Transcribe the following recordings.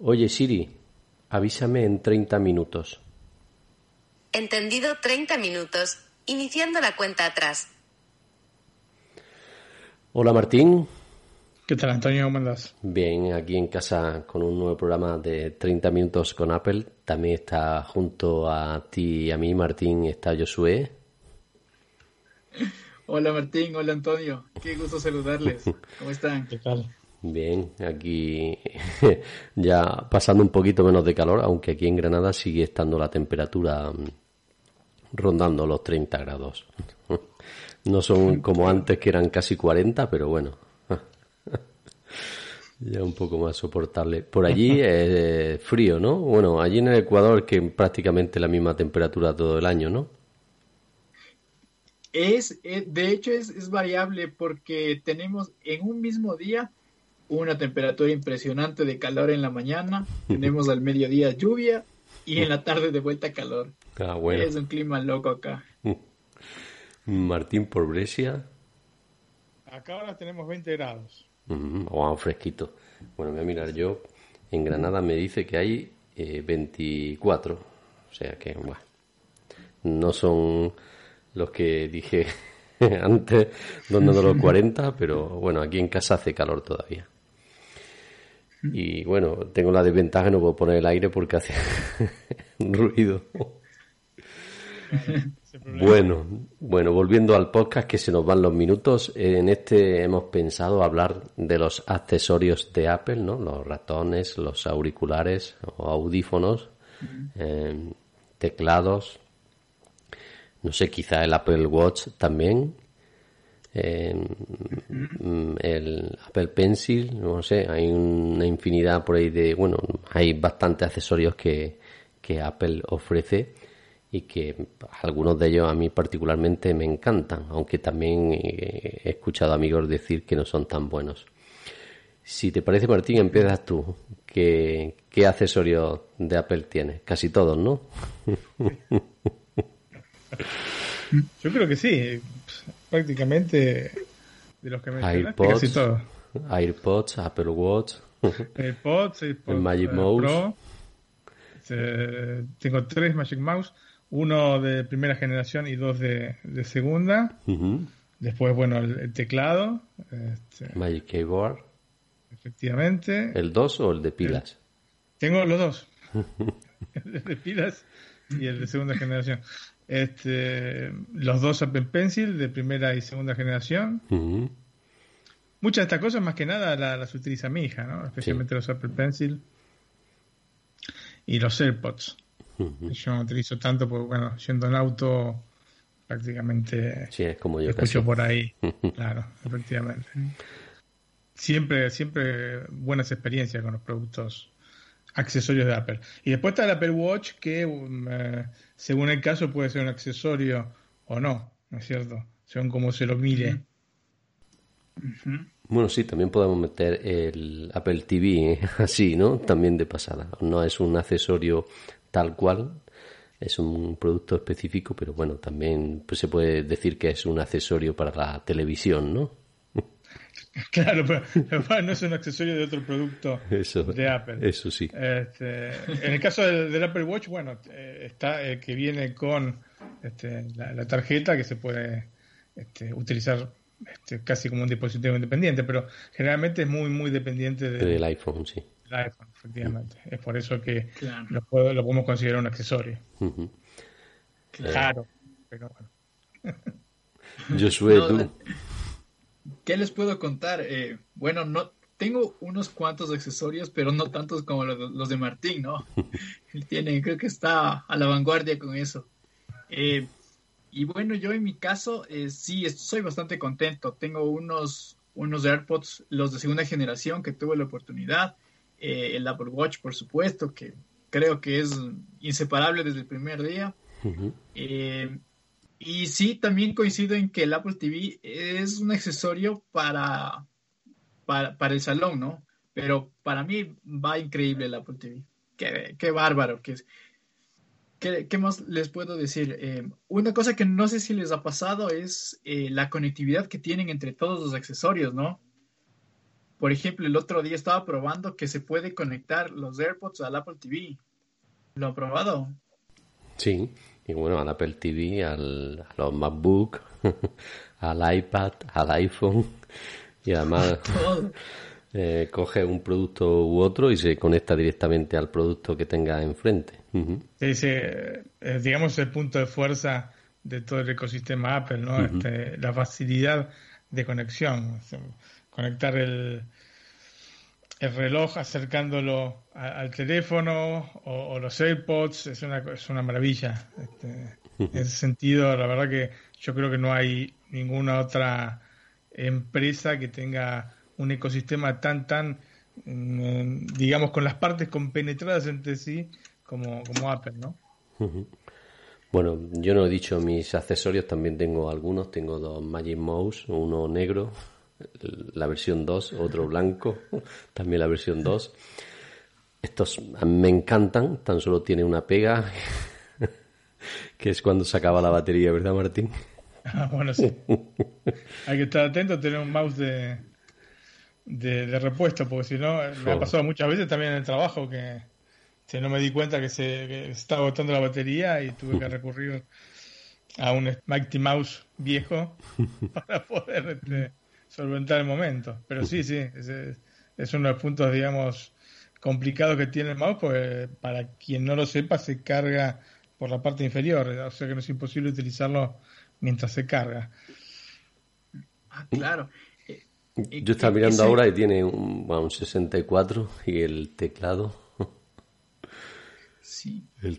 Oye Siri, avísame en 30 minutos. Entendido 30 minutos. Iniciando la cuenta atrás. Hola Martín. ¿Qué tal Antonio? ¿Cómo andas? Bien, aquí en casa con un nuevo programa de 30 minutos con Apple. También está junto a ti y a mí, Martín, está Josué. Hola Martín, hola Antonio. Qué gusto saludarles. ¿Cómo están? ¿Qué tal? Bien, aquí ya pasando un poquito menos de calor, aunque aquí en Granada sigue estando la temperatura mm, rondando los 30 grados. No son como antes que eran casi 40, pero bueno, ya un poco más soportable. Por allí es frío, ¿no? Bueno, allí en el Ecuador que prácticamente la misma temperatura todo el año, ¿no? Es, eh, de hecho es, es variable porque tenemos en un mismo día una temperatura impresionante de calor en la mañana, tenemos al mediodía lluvia y en la tarde de vuelta calor. Ah, bueno. Es un clima loco acá. Martín por Brescia. Acá ahora tenemos 20 grados. wow, fresquito. Bueno, voy a mirar yo. En Granada me dice que hay 24. Eh, o sea que, bueno, no son los que dije antes, donde no los 40, pero bueno, aquí en casa hace calor todavía. Y bueno, tengo la desventaja, no puedo poner el aire porque hace ruido. bueno, bueno, volviendo al podcast que se nos van los minutos, en este hemos pensado hablar de los accesorios de Apple, ¿no? Los ratones, los auriculares o audífonos, eh, teclados, no sé, quizá el Apple Watch también el Apple Pencil, no sé, hay una infinidad por ahí de, bueno, hay bastantes accesorios que, que Apple ofrece y que algunos de ellos a mí particularmente me encantan, aunque también he escuchado amigos decir que no son tan buenos. Si te parece, Martín, empiezas tú. ¿Qué, qué accesorios de Apple tienes? Casi todos, ¿no? Yo creo que sí prácticamente de los que me AirPods, casi todos. AirPods, Apple Watch. AirPods, AirPods Magic eh, Mouse. Tengo tres Magic Mouse, uno de primera generación y dos de, segunda. Después, bueno, el, teclado. Este, Magic Keyboard. Efectivamente. ¿El 2 o el de pilas? tengo los dos. el de pilas y el de segunda generación. Este, los dos Apple Pencil de primera y segunda generación. Muchas de estas cosas, más que nada, las, utiliza mi hija, ¿no? especialmente los Apple Pencil y los AirPods. Yo no utilizo tanto porque, bueno, yendo en auto, prácticamente sí, es como yo escucho por ahí. claro, efectivamente. Siempre, siempre buenas experiencias con los productos accesorios de Apple. Y después está el Apple Watch que, um, eh, según el caso, puede ser un accesorio o no, ¿no es cierto? Según cómo se lo mire. Bueno, sí, también podemos meter el Apple TV ¿eh? así, ¿no? También de pasada. No es un accesorio tal cual, es un producto específico, pero bueno, también pues, se puede decir que es un accesorio para la televisión, ¿no? Claro, pero no es un accesorio de otro producto de Apple. Eso sí. Este, en el caso del, Apple Watch, bueno, eh, está el que viene con este, la, tarjeta que se puede este, utilizar este, casi como un dispositivo independiente, pero generalmente es muy, muy dependiente del iPhone, sí. El iPhone, efectivamente. Es por eso que lo, podemos considerar un accesorio. Claro, pero bueno. Yo tú. ¿Qué les puedo contar? Eh, bueno, no tengo unos cuantos accesorios, pero no tantos como los, de Martín, ¿no? Él tiene, creo que está a la vanguardia con eso. Eh, y bueno, yo en mi caso eh, sí soy bastante contento. Tengo unos, unos AirPods, los de segunda generación, que tuve la oportunidad. eh, el Apple Watch, por supuesto, que creo que es inseparable desde el primer día. Eh, y sí, también coincido en que el Apple TV es un accesorio para, para, el salón, ¿no? Pero para mí va increíble el Apple TV. Qué, qué bárbaro que es. ¿Qué, más les puedo decir? Eh, una cosa que no sé si les ha pasado es eh, la conectividad que tienen entre todos los accesorios, ¿no? Por ejemplo, el otro día estaba probando que se puede conectar los AirPods al Apple TV. ¿Lo han probado? Sí, y bueno, al Apple TV, al, a los MacBook, al iPad, al iPhone. Y además eh, coge un producto u otro y se conecta directamente al producto que tenga enfrente. Sí, sí, eh, digamos el punto de fuerza de todo el ecosistema Apple, ¿no? Este, la facilidad de conexión, conectar el, el reloj acercándolo al teléfono o, los AirPods es una, es una maravilla. Este, en ese sentido, la verdad que yo creo que no hay ninguna otra empresa que tenga un ecosistema tan, tan, mm, digamos, con las partes compenetradas entre sí como, como Apple, ¿no? Bueno, yo no he dicho mis accesorios, también tengo algunos. Tengo dos Magic Mouse, uno negro, la versión 2, otro blanco, también la versión 2. Estos me encantan, tan solo tiene una pega, que es cuando se acaba la batería, ¿verdad, Martín? Ah, bueno, sí. Hay que estar atento a tener un mouse de, de, repuesto, porque si no, me ha pasado muchas veces también en el trabajo que si no me di cuenta que se, estaba agotando la batería y tuve que recurrir a un Mighty Mouse viejo para poder este, solventar el momento. Pero sí, sí, es, es, uno de los puntos, digamos, complicados que tiene el mouse, pues para quien no lo sepa, se carga por la parte inferior, o sea que no es imposible utilizarlo mientras se carga. Ah, claro. Yo estaba mirando ahora y tiene un, un 64 y el teclado Sí. El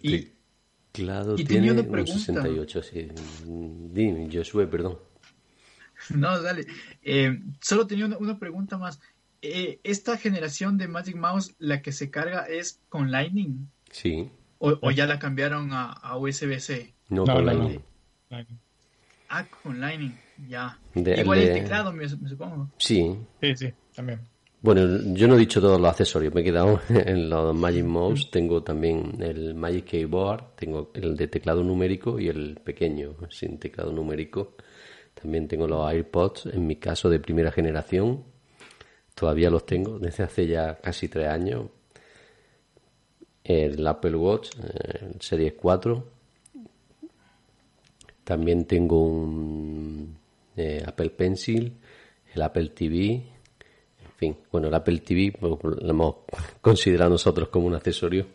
teclado tiene un 68, sí. Dime, Josué, perdón. No, dale. Eh, solo tenía una, pregunta más. Eh, ¿Esta generación de Magic Mouse, la que se carga es con Lightning? Sí. ¿O, ya la cambiaron a, USB-C? No, con Lightning. Ah, con Lightning, ya. Igual el teclado, me, supongo. Sí. Sí, sí, también. Bueno, yo no he dicho todos los accesorios, me he quedado en los Magic Mouse, tengo también el Magic Keyboard, tengo el de teclado numérico y el pequeño, sin teclado numérico. También tengo los AirPods, en mi caso de primera generación, todavía los tengo desde hace ya casi tres años. El Apple Watch, el Series 4. También tengo un eh, Apple Pencil, el Apple TV, fin, bueno, el Apple TV pues, lo hemos considerado nosotros como un accesorio,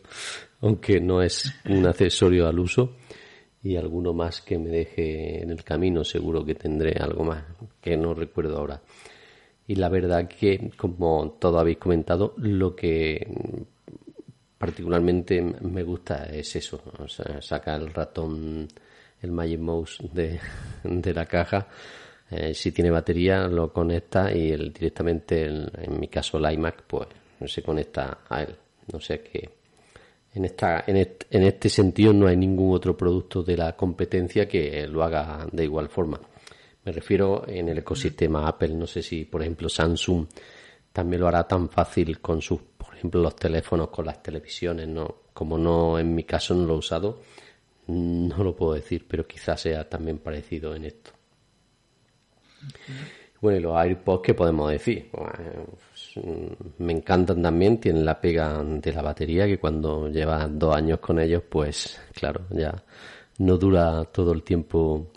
aunque no es un accesorio al uso. Y alguno más que me deje en el camino, seguro que tendré algo más que no recuerdo ahora. Y la verdad que, como todos habéis comentado, lo que particularmente me gusta es eso, saca el ratón, el Magic Mouse de, de la caja eh, si tiene batería lo conecta y el, directamente, en mi caso el iMac, pues se conecta a él. No sé qué. En, esta, en, este, sentido no hay ningún otro producto de la competencia que lo haga de igual forma. Me refiero en el ecosistema Apple. No sé si, por ejemplo, Samsung también lo hará tan fácil con sus, por ejemplo, los teléfonos, con las televisiones. No, como no en mi caso no lo he usado, no lo puedo decir, pero quizás sea también parecido en esto. Bueno, y los AirPods, ¿qué podemos decir? Pues, me encantan también, tienen la pega de la batería, que cuando llevas dos años con ellos, pues claro, ya no dura todo el tiempo,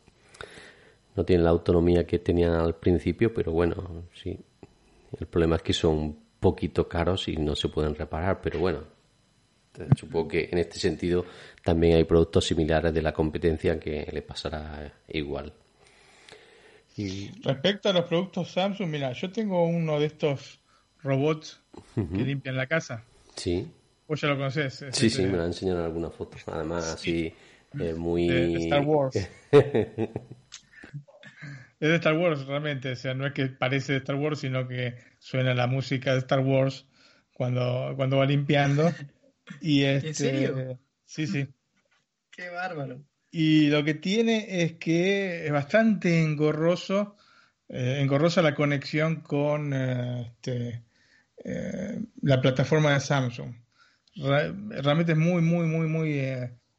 no tienen la autonomía que tenían al principio, pero bueno, sí. El problema es que son un poquito caros y no se pueden reparar, pero bueno, supongo que en este sentido también hay productos similares de la competencia que le pasará igual. Respecto a los productos Samsung, mira, yo tengo uno de estos robots que limpian la casa. Sí. Vos ya lo conoces. Sí, sí, me lo han enseñado en algunas fotos. Además, así, eh, muy. De, Star Wars. es de Star Wars, realmente. O sea, no es que parece de Star Wars, sino que suena la música de Star Wars cuando, cuando va limpiando. Y este, ¿En serio? Sí, sí. Qué bárbaro. Y lo que tiene es que es bastante engorroso, eh, engorrosa la conexión con eh, este, eh, la plataforma de Samsung. Realmente es muy, muy, muy, muy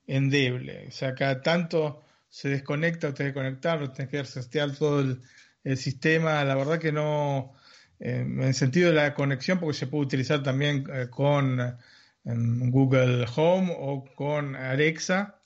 endeble. O sea, cada tanto se desconecta o te desconectar, o tenés que resetear todo el, el sistema. La verdad que no, en el sentido de la conexión, porque se puede utilizar también con Google Home o con Alexa,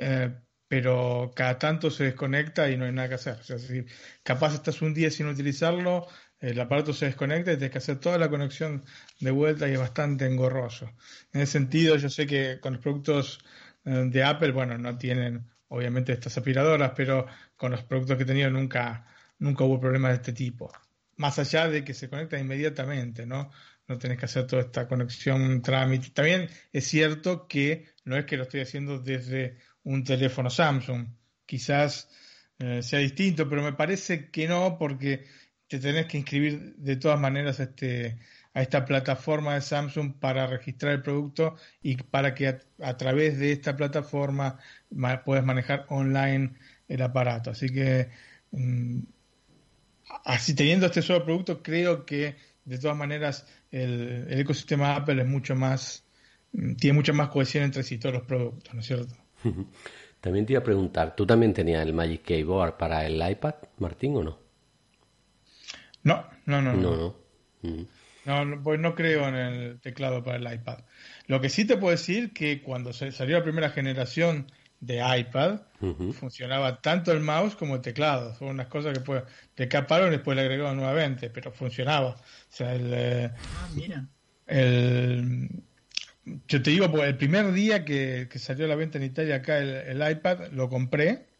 eh, pero cada tanto se desconecta y no hay nada que hacer. O sea, si capaz estás un día sin utilizarlo, el aparato se desconecta y tienes que hacer toda la conexión de vuelta y es bastante engorroso. En ese sentido, yo sé que con los productos eh, de Apple, bueno, no tienen obviamente estas aspiradoras, pero con los productos que he tenido nunca, nunca hubo problemas de este tipo. Más allá de que se conecta inmediatamente, ¿no? No tenés que hacer toda esta conexión, trámite. También es cierto que no es que lo estoy haciendo desde un teléfono Samsung. Quizás eh, sea distinto, pero me parece que no, porque te tenés que inscribir de todas maneras a, este, a esta plataforma de Samsung para registrar el producto y para que a, través de esta plataforma ma- puedas manejar online el aparato. Así que, mm, así teniendo este solo producto, creo que de todas maneras el, el ecosistema Apple es mucho más, mm, tiene mucha más cohesión entre sí todos los productos, ¿no es cierto? También te iba a preguntar, ¿tú también tenías el Magic Keyboard para el iPad, Martín, o no? No, no, no, no. No, no. No, no, pues no creo en el teclado para el iPad. Lo que sí te puedo decir que cuando se salió la primera generación de iPad, funcionaba tanto el mouse como el teclado. Son unas cosas que pues, le caparon y después le agregaron nuevamente, pero funcionaba. O sea, el, eh, Ah, mira. el- yo te digo, pues, el primer día que, que salió a la venta en Italia acá el, el iPad, lo compré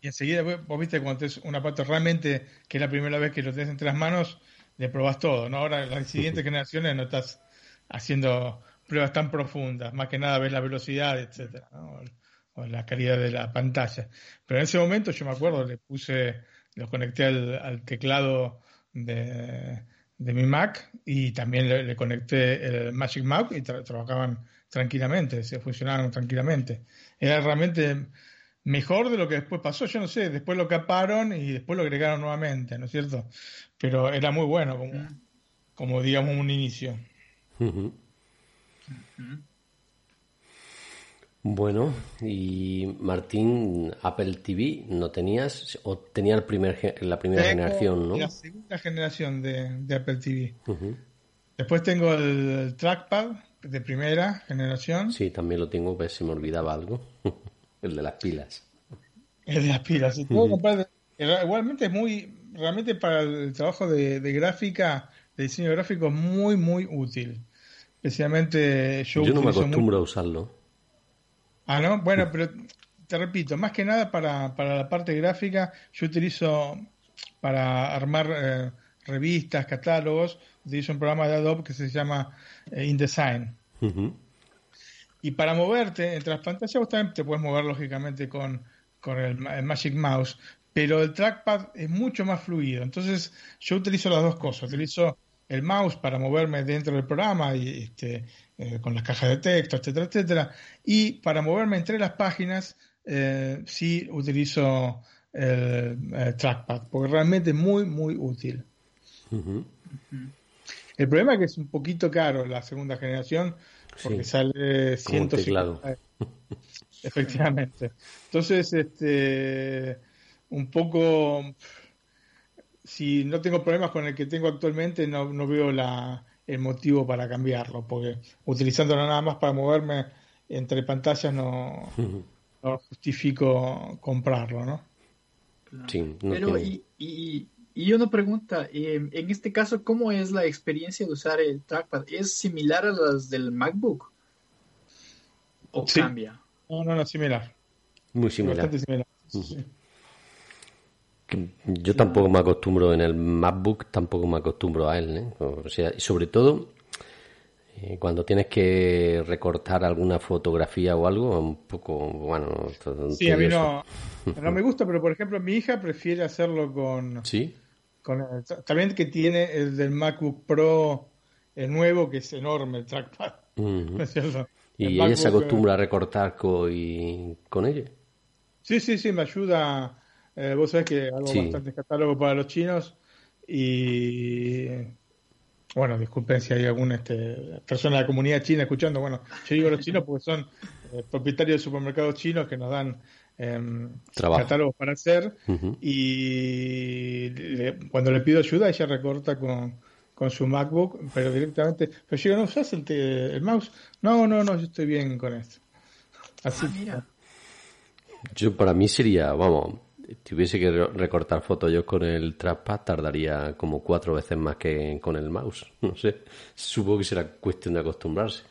y enseguida, vos, vos viste cuando es un aparato realmente que es la primera vez que lo tenés entre las manos, le probás todo, ¿no? Ahora en las siguientes generaciones no estás haciendo pruebas tan profundas, más que nada ves la velocidad, etcétera, ¿no? o, o la calidad de la pantalla. Pero en ese momento yo me acuerdo, le puse, lo conecté al, al teclado de, de mi Mac y también le, le conecté el Magic Mouse y tra- trabajaban tranquilamente, se funcionaban tranquilamente. Era realmente mejor de lo que después pasó, yo no sé, después lo caparon y después lo agregaron nuevamente, ¿no es cierto? Pero era muy bueno como, como digamos un inicio. Bueno, y Martín, Apple TV no tenías, o tenía el primer, la primera Tengo generación, ¿no? La segunda generación de, de Apple TV. Ujú. Después tengo el trackpad de primera generación, Sí, también lo tengo, pues se me olvidaba algo. el de las pilas. el de las pilas. Y puedo comprar igualmente muy, realmente para el trabajo de, de gráfica, de diseño gráfico, es muy, muy útil. Especialmente yo, Yo no me acostumbro a usarlo. Ah, ¿no? Bueno, pero te repito, más que nada para, para la parte gráfica, yo utilizo para armar eh, revistas, catálogos, utilizo un programa de Adobe que se llama eh, InDesign. Y para moverte entre las pantallas, vos también te puedes mover lógicamente con, con el, el Magic Mouse, pero el trackpad es mucho más fluido. Entonces, yo utilizo las dos cosas. Utilizo el mouse para moverme dentro del programa y este, eh, con las cajas de texto, etcétera, etcétera. Y para moverme entre las páginas, eh, sí utilizo el, el trackpad, porque realmente es muy, muy útil. El problema es que es un poquito caro la segunda generación, porque Sí. sale Como un 150 teclado. Efectivamente. Entonces, este, un poco, si no tengo problemas con el que tengo actualmente, no, no veo la, el motivo para cambiarlo, porque utilizándolo nada más para moverme entre pantallas no, no justifico comprarlo, ¿no? Sí, no Pero, y, y, y una pregunta, eh, en este caso, ¿cómo es la experiencia de usar el trackpad? ¿Es similar a las del MacBook? ¿O Sí. cambia? No, no, no, similar. Muy similar. Bastante similar. Sí. Yo tampoco me acostumbro en el MacBook, tampoco me acostumbro a él, ¿eh? O sea, y sobre todo eh, cuando tienes que recortar alguna fotografía o algo, un poco, bueno, Sí, a mí no, no me gusta, pero por ejemplo mi hija prefiere hacerlo con, ¿Sí? con el- también que tiene el del MacBook Pro el nuevo, que es enorme el trackpad. ¿Y ella se acostumbra a recortar con, y, con ella? Sí, sí, sí, me ayuda. Eh, vos sabés que hago bastantes catálogos para los chinos y bueno, disculpen si hay alguna este, persona de la comunidad china escuchando. Bueno, yo digo los chinos porque son eh, propietarios de supermercados chinos que nos dan eh, catálogos para hacer. Y cuando le pido ayuda, ella recorta con, con su MacBook, pero directamente. Pero yo digo, ¿no usas el, el, mouse? No, no, no, yo estoy bien con esto. Así. Ah, yo, para mí sería, vamos, tuviese que recortar fotos yo con el trackpad tardaría como cuatro veces más que con el mouse. No sé, supongo que será cuestión de acostumbrarse.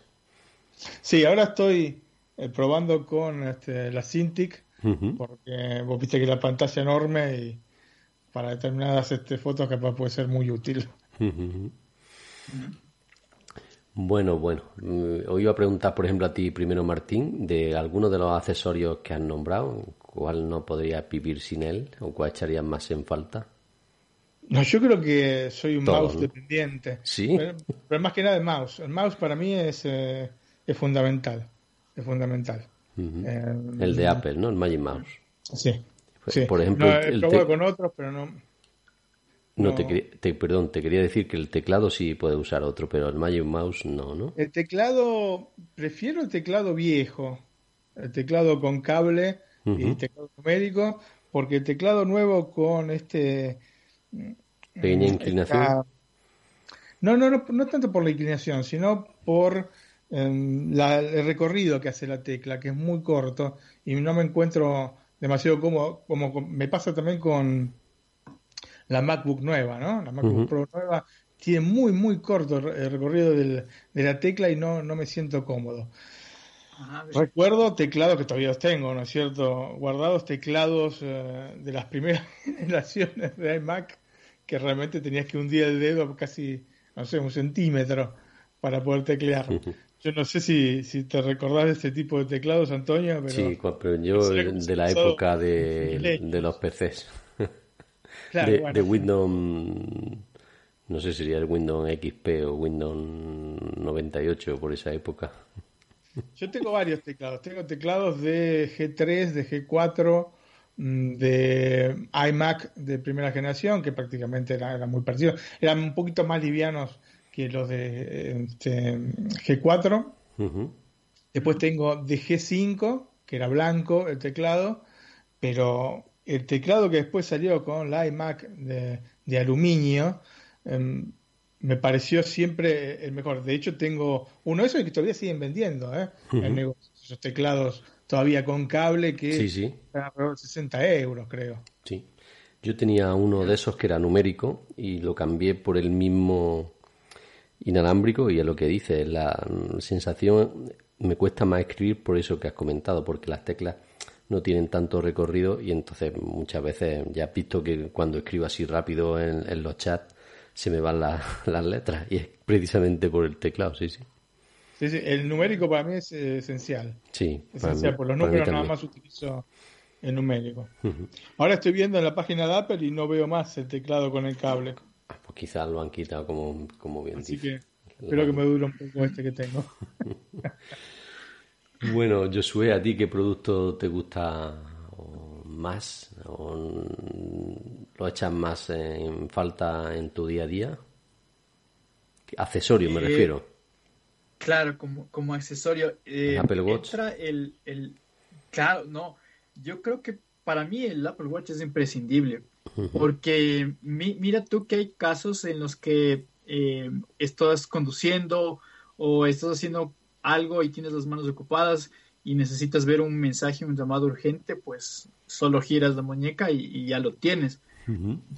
Sí, ahora estoy eh, probando con este, la Cintiq, porque vos viste que la pantalla enorme y para determinadas este, fotos capaz puede ser muy útil. Bueno, bueno. Mm, hoy iba a preguntar, por ejemplo, a ti primero, Martín, de alguno de los accesorios que has nombrado, ¿cuál no podría vivir sin él o cuál echarías más en falta? No, yo creo que soy un mouse dependiente. Sí. Pero, más que nada el mouse. El mouse para mí es, eh, es fundamental. Es fundamental. Eh, el de Apple, ¿no? El Magic Mouse. Sí. Por ejemplo, el, he con otros, pero no. No, Te, perdón, te quería decir que el teclado sí puede usar otro, pero el Magic Mouse no, ¿no? El teclado, prefiero el teclado viejo, el teclado con cable y teclado numérico, porque el teclado nuevo con este... Pequeña mm, inclinación. No, no, no, no tanto por la inclinación, sino por em, el recorrido que hace la tecla, que es muy corto y no me encuentro demasiado cómodo, como me pasa también con la MacBook nueva, ¿no? La MacBook Pro nueva tiene muy, muy corto el recorrido de la tecla y no, no me siento cómodo. Recuerdo teclados que todavía los tengo, ¿no es cierto? Guardados teclados eh, de las primeras generaciones de iMac que realmente tenías que hundir el dedo casi, no sé, un centímetro para poder teclear. Yo no sé si, si te recordás de este tipo de teclados, Antonio. Pero sí, pero yo de la época de, de los PCs de, Windows, no sé si sería el Windows XP o Windows 98 por esa época. Yo tengo varios teclados. Tengo teclados de G3, de G4, mm, de iMac de primera generación, que prácticamente eran muy parecidos. Eran un poquito más livianos que los de este, G4. Después tengo de G5, que era blanco el teclado, pero el teclado que después salió con la iMac de, aluminio em, me pareció siempre el mejor. De hecho, tengo uno de esos que todavía siguen vendiendo ¿eh? Esos teclados todavía con cable que sí, sí. alrededor de 60 euros, creo. Sí. Yo tenía uno de esos que era numérico y lo cambié por el mismo inalámbrico y es lo que dice, la sensación me cuesta más escribir por eso que has comentado, porque las teclas no tienen tanto recorrido y entonces muchas veces ya he visto que cuando escribo así rápido en, los chats se me van las letras y es precisamente por el teclado, sí, sí. Sí, sí, el numérico para mí es eh, esencial. Sí, esencial. por los números nada más utilizo el numérico. Ahora estoy viendo en la página de Apple y no veo más el teclado con el cable. Ah, pues quizás lo han quitado como, como bien Así que espero que me dure un poco este que tengo. Bueno, Josué, ¿a ti qué producto te gusta más? ¿O ¿Lo echas más en falta en tu día a día? Accesorio, me eh, refiero. Claro, como, como accesorio. Eh, Apple Watch. el, el, claro, no. Yo creo que para mí el Apple Watch es imprescindible. Porque mira tú que hay casos en los que eh, estás conduciendo o estás haciendo algo y tienes las manos ocupadas y necesitas ver un mensaje, un llamado urgente, pues solo giras la muñeca y, ya lo tienes.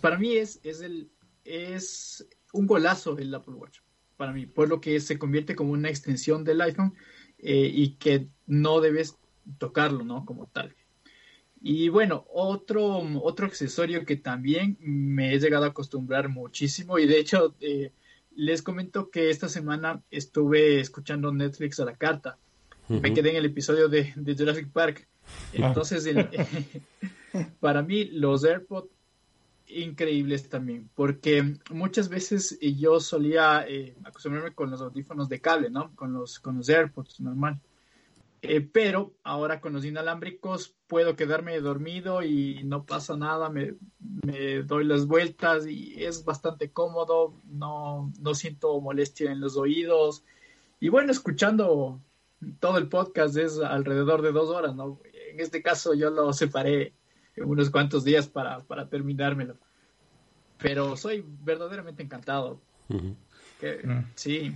Para mí es, es, el, es un golazo el Apple Watch, para mí, por lo que se convierte como una extensión del iPhone eh, y que no debes tocarlo, ¿no? Como tal. Y bueno, otro, otro accesorio que también me he llegado a acostumbrar muchísimo y de hecho... Eh, les comento que esta semana estuve escuchando Netflix a la carta. Me quedé en el episodio de, Jurassic Park. Ah. Entonces, para mí, los AirPods increíbles también, porque muchas veces yo solía eh, acostumbrarme con los audífonos de cable, ¿no? Con los, con los AirPods, normal. Eh, pero ahora con los inalámbricos puedo quedarme dormido y no pasa nada, me, me, doy las vueltas y es bastante cómodo, no, no siento molestia en los oídos. Y bueno, escuchando todo el podcast es alrededor de dos horas, ¿no? En este caso yo lo separé en unos cuantos días para, para terminármelo. Pero soy verdaderamente encantado. que, mm. Sí.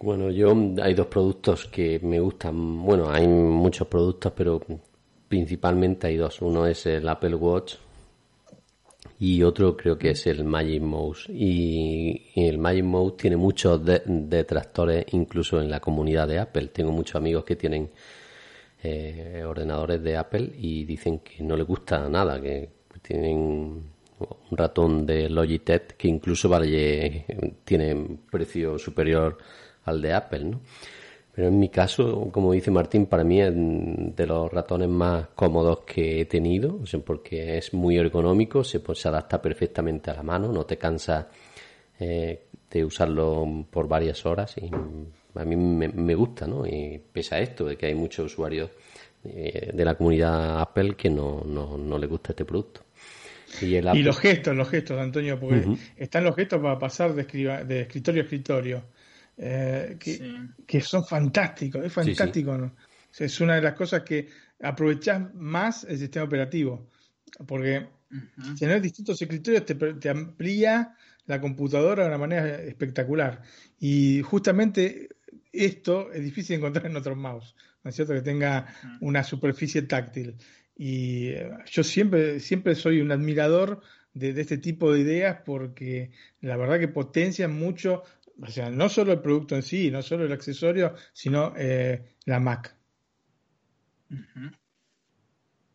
Bueno, yo hay dos productos que me gustan. Bueno, hay muchos productos, pero principalmente hay dos. Uno es el Apple Watch y otro creo que es el Magic Mouse. Y, el Magic Mouse tiene muchos detractores incluso en la comunidad de Apple. Tengo muchos amigos que tienen eh, ordenadores de Apple y dicen que no les gusta nada, que tienen un ratón de Logitech que incluso vale tiene precio superior al de Apple, ¿no? Pero en mi caso, como dice Martín, para mí es de los ratones más cómodos que he tenido, porque es muy ergonómico, se, pues, se adapta perfectamente a la mano, no te cansa eh, de usarlo por varias horas y a mí me, gusta, ¿no? Y pese a esto, de que hay muchos usuarios eh, de la comunidad Apple que no, no, no les gusta este producto. Y, los gestos, los gestos, Antonio, porque están los gestos para pasar de, de escritorio a escritorio eh, que, son fantásticos, es fantástico. ¿no? es una de las cosas que aprovechas más el sistema operativo, porque tener distintos escritorios te, amplía la computadora de una manera espectacular. Y justamente esto es difícil de encontrar en otros mouse, ¿no es cierto? Que tenga una superficie táctil. Y eh, yo siempre, siempre soy un admirador de, de, este tipo de ideas porque la verdad que potencian mucho o sea, no solo el producto en sí, no solo el accesorio, sino eh, la Mac.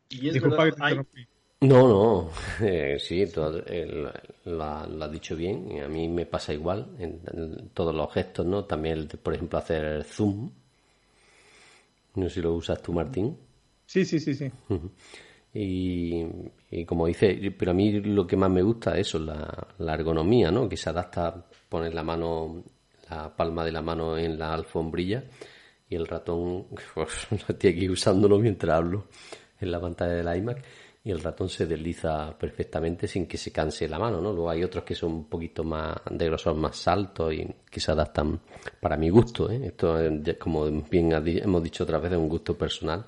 Disculpa que te interrumpí. No, no, eh, sí, todo, lo, has dicho bien. A mí me pasa igual en, todos los gestos, ¿no? También, por ejemplo, hacer zoom. No sé si lo usas tú, Martín. Sí, sí, sí, sí. Y, como dice, pero a mí lo que más me gusta es eso, la, la ergonomía, ¿no? Que se adapta pones la mano, la palma de la mano en la alfombrilla y el ratón, pues, estoy aquí usándolo mientras hablo en la pantalla del iMac y el ratón se desliza perfectamente sin que se canse la mano, ¿no? Luego hay otros que son un poquito más de grosor más alto y que se adaptan para mi gusto, ¿eh? Esto, como bien hemos dicho otra vez, es un gusto personal.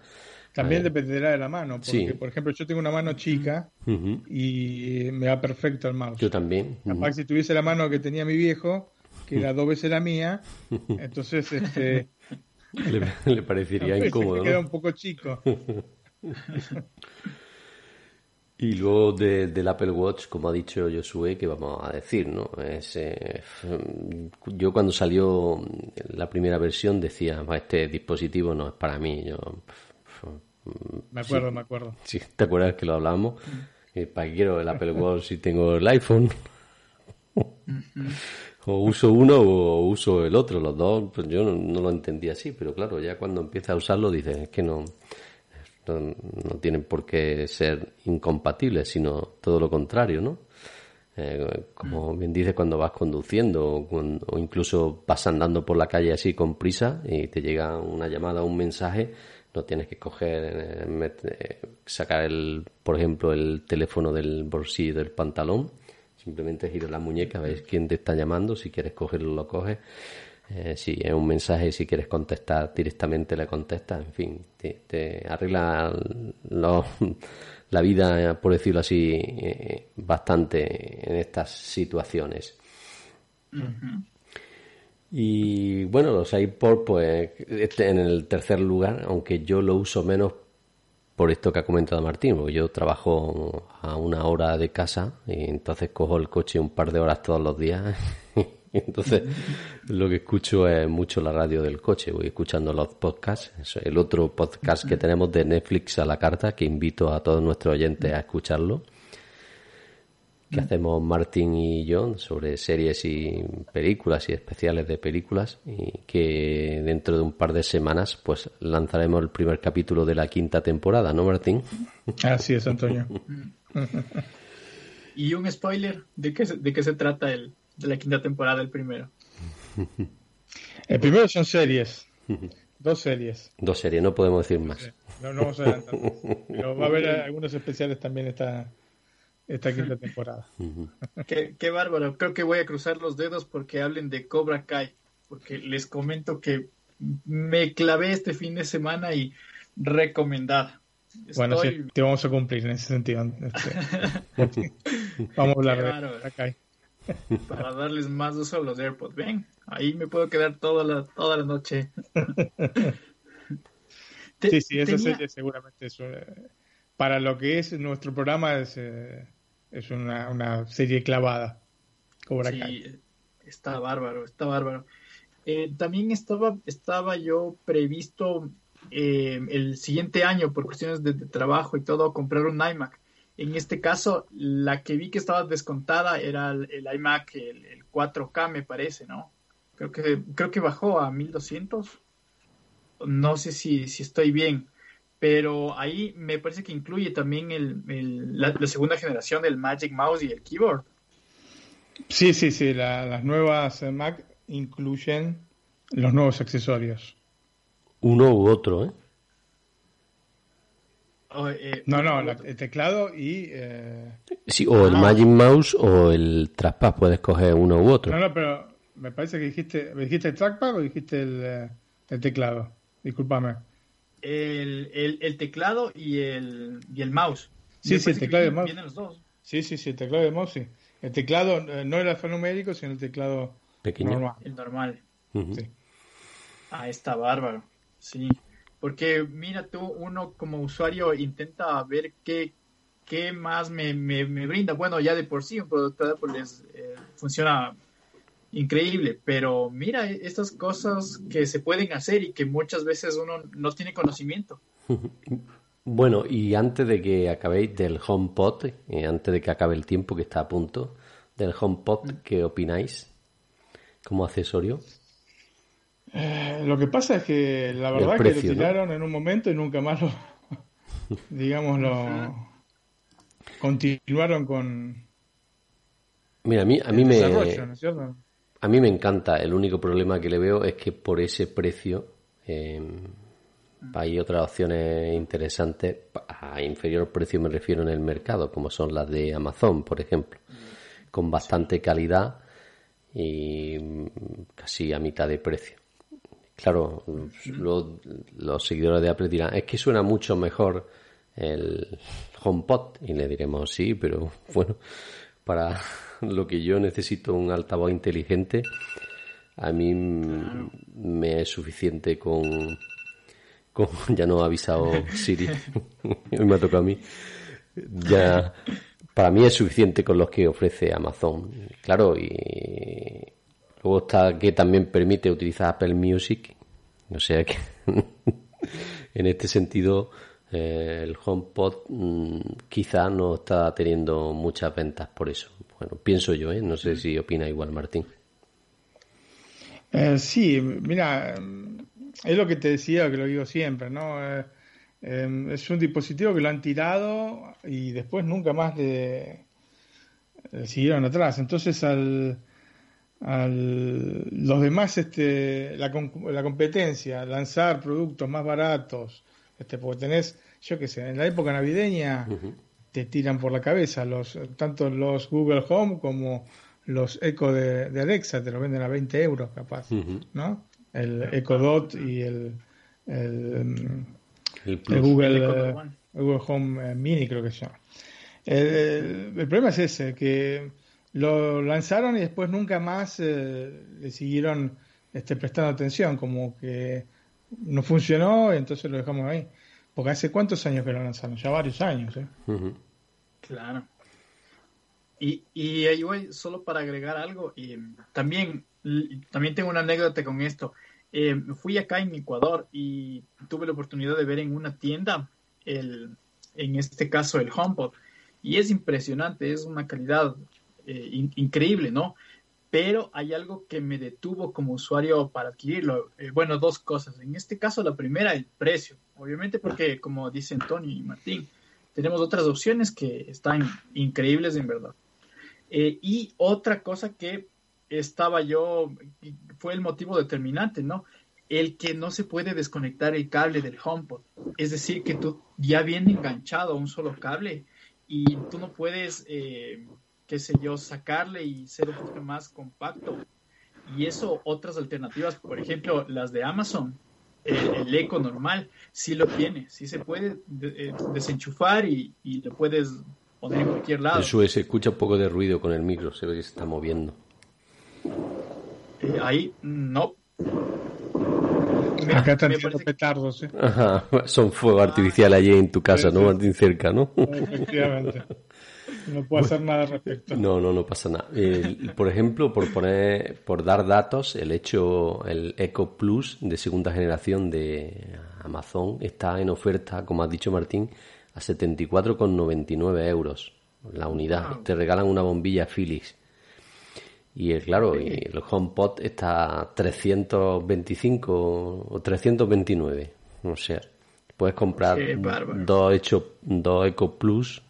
También dependerá de la mano, porque por ejemplo yo tengo una mano chica y me va perfecto el mouse. Yo también. Capaz si tuviese la mano que tenía mi viejo, que era dos veces la mía, entonces este le, parecería incómodo. queda un poco chico. y luego del Apple Watch, como ha dicho Josué, que vamos a decir, ¿no? Es, eh, yo cuando salió la primera versión decía, este dispositivo no es para mí. Yo, me acuerdo, me acuerdo. Sí, ¿te acuerdas que lo hablamos? Mm. Eh, ¿Para qué quiero el Apple Watch si tengo el iPhone? o uso uno o uso el otro, los dos, pues yo no, lo entendía así, pero claro, ya cuando empieza a usarlo dices, es que no, no, tienen por qué ser incompatibles, sino todo lo contrario, ¿no? Eh, como mm. bien dices, cuando vas conduciendo o, o, incluso vas andando por la calle así con prisa y te llega una llamada o un mensaje, no tienes que coger, eh, eh, sacar el, por ejemplo, el teléfono del bolsillo del pantalón, simplemente giras la muñeca, ves quién te está llamando, si quieres cogerlo lo coges, eh, si es un mensaje, si quieres contestar directamente le contestas, en fin, te, arregla la vida, por decirlo así, bastante en estas situaciones. Y bueno, los iPod, pues este en el tercer lugar, aunque yo lo uso menos por esto que ha comentado Martín, porque yo trabajo a una hora de casa y entonces cojo el coche un par de horas todos los días. entonces lo que escucho es mucho la radio del coche, voy escuchando los podcasts, el otro podcast que tenemos de Netflix a la carta, que invito a todos nuestros oyentes a escucharlo que hacemos Martín y John sobre series y películas y especiales de películas y que dentro de un par de semanas pues lanzaremos el primer capítulo de la quinta temporada, ¿no Martín? Así es, Antonio. y un spoiler de qué, de qué se trata el, de la quinta temporada, el primero. El primero son series. Dos series. Dos series, no podemos decir más. No, no vamos a adelantar más. Pero va a haber algunos especiales también esta, esta quinta temporada. qué, qué bárbaro. Creo que voy a cruzar los dedos porque hablen de Cobra Kai. Porque les comento que me clavé este fin de semana y recomendada. Bueno, sí, te vamos a cumplir en ese sentido. Este, vamos a hablar de Cobra Kai. Para darles más uso a los AirPods. Ven, ahí me puedo quedar toda la, toda la noche. sí, sí, esa serie seguramente es para lo que es nuestro programa es, eh, es una, una, serie clavada. Cobra sí, está bárbaro, está bárbaro. Eh, también estaba, estaba yo previsto eh, el siguiente año, por cuestiones de, trabajo y todo, comprar un iMac. En este caso, la que vi que estaba descontada era el, iMac, el, 4K, me parece, ¿no? Creo que, creo que bajó a 1200. No sé si, si estoy bien, pero ahí me parece que incluye también el, la, segunda generación del Magic Mouse y el keyboard. Sí, sí, sí, las nuevas Mac incluyen los nuevos accesorios. Uno u otro, ¿eh? eh no, no, el teclado y... Eh... Sí, o el ah. Magic Mouse o el Trackpad, puedes coger uno u otro. No, no, pero me parece que dijiste, dijiste el Trackpad o dijiste el, eh, el teclado? Discúlpame. El, el, el, teclado y el, y el mouse. Sí, sí, el teclado y el mouse. Sí, sí, sí, el teclado y el mouse, sí. El teclado no el alfanumérico, sino el teclado Pequeño. El normal. sí. Ah, está bárbaro. Sí. Porque mira tú, uno como usuario intenta ver qué, qué más me, me, brinda. Bueno, ya de por sí un producto de Apple eh, funciona increíble, pero mira e, estas cosas que se pueden hacer y que muchas veces uno no tiene conocimiento. Bueno, y antes de que acabéis del HomePod, eh, antes de que acabe el tiempo que está a punto del HomePod, ¿qué opináis? como accesorio? Eh, lo que pasa es que la verdad es que lo tiraron en un momento y nunca más lo, digamos, lo continuaron con. Mira, a mí, a mí me. A mí me encanta. El único problema que le veo es que por ese precio em, hay otras opciones interesantes. A inferior precio me refiero en el mercado, como son las de Amazon, por ejemplo, con bastante calidad y casi a mitad de precio. Claro, los seguidores de Apple dirán, es que suena mucho mejor el HomePod. Y le diremos, sí, pero bueno, para lo que yo necesito un altavoz inteligente, a mí me es suficiente con, con ya no ha avisado Siri, hoy me ha tocado a mí, ya para mí es suficiente con los que ofrece Amazon. Claro, y luego está que también permite utilizar Apple Music. O sea que en este sentido eh, el HomePod mm, quizá no está teniendo muchas ventas por eso. Bueno, pienso yo, ¿eh? No sé si opina igual Martín. Eh, sí, mira, es lo que te decía, que lo digo siempre, ¿no? Eh, Em, es un dispositivo que lo han tirado y después nunca más le, siguieron atrás. Entonces, al, al los demás, este, la, la, competencia, lanzar productos más baratos, este, porque tenés, yo qué sé, en la época navideña te tiran por la cabeza los tanto los Google Home como los Echo de, Alexa, te lo venden a 20 euros capaz, ¿no? El Echo Dot y el, el el, Google, Google, Home eh, Mini, creo que se llama. El, problema es ese, que lo lanzaron y después nunca más eh, le siguieron este, prestando atención, como que no funcionó y entonces lo dejamos ahí. Porque hace cuántos años que lo lanzaron, ya varios años. ¿eh? Claro. Y, y ahí voy, solo para agregar algo, y también, también tengo una anécdota con esto. Eh, fui acá en Ecuador y tuve la oportunidad de ver en una tienda, el, en este caso el HomePod, y es impresionante, es una calidad eh, increíble, ¿no? Pero hay algo que me detuvo como usuario para adquirirlo. Eh, bueno, dos cosas. En este caso, la primera, el precio. Obviamente porque, como dicen Tony y Martín, tenemos otras opciones que están increíbles en verdad. Eh, y otra cosa que estaba yo, fue el motivo determinante, ¿no? El que no se puede desconectar el cable del HomePod. Es decir, que tú ya viene enganchado a un solo cable y tú no puedes, eh, qué sé yo, sacarle y ser un poco más compacto. Y eso, otras alternativas, por ejemplo, las de Amazon, el, eco normal, sí lo tiene, sí se puede eh, desenchufar y, y, lo puedes poner en cualquier lado. Eso se escucha un poco de ruido con el micro, se ve que se está moviendo. Eh, ahí no. Acá están haciendo petardos. ¿eh? Ajá, son fuego artificial allí en tu casa, ¿no, Martín? Cerca, ¿no? Efectivamente. No puedo hacer nada al respecto. No, no, no pasa nada. por ejemplo, por poner, por dar datos, el hecho, el Eco Plus de segunda generación de Amazon está en oferta, como has dicho Martín, a 74,99 euros la unidad. Te regalan una bombilla Philips y eh, claro, y el HomePod está a 325 o 329. O sea, puedes comprar dos, hecho, dos Eco Plus,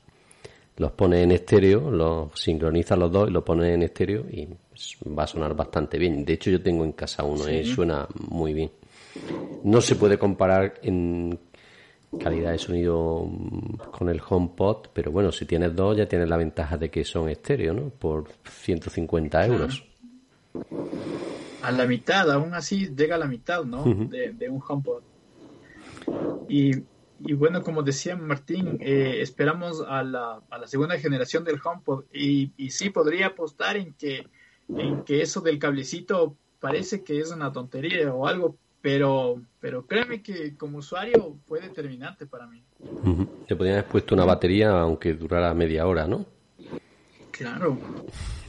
los pones en estéreo, los sincronizas los dos y los pones en estéreo y va a sonar bastante bien. De hecho, yo tengo en casa uno y suena muy bien. No se puede comparar en calidad de sonido con el HomePod, pero bueno, si tienes dos ya tienes la ventaja de que son estéreo, ¿no? Por 150 euros. A la mitad, aún así llega a la mitad, ¿no? de, un HomePod. Y, y, bueno, como decía Martín, eh, esperamos a la, a la, segunda generación del HomePod y, y sí podría apostar en que, en que eso del cablecito parece que es una tontería o algo, pero, pero créeme que como usuario fue determinante para mí. Te podrían haber puesto una batería aunque durara media hora, ¿no? Claro.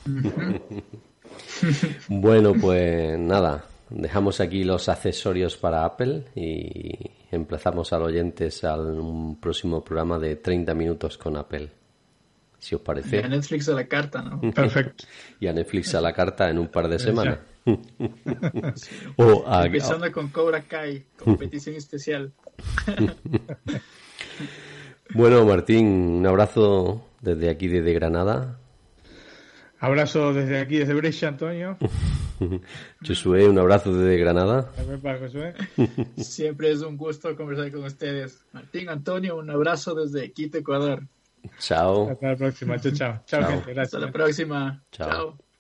bueno, pues nada, dejamos aquí los accesorios para Apple y emplazamos a los oyentes a un próximo programa de 30 minutos con Apple. Si os parece. Y a Netflix a la carta, ¿no? Perfecto. y a Netflix a la carta en un par de semanas. O Empezando con Cobra Kai, competición especial. bueno, Martín, un abrazo desde aquí, desde Granada. Abrazo desde aquí, desde Brescia, Antonio. Josué, un abrazo desde Granada. Siempre es un gusto conversar con ustedes. Martín, Antonio, un abrazo desde Quito, Ecuador. Chao. Hasta la próxima. Chao, chao. Chao, Hasta la próxima. chao.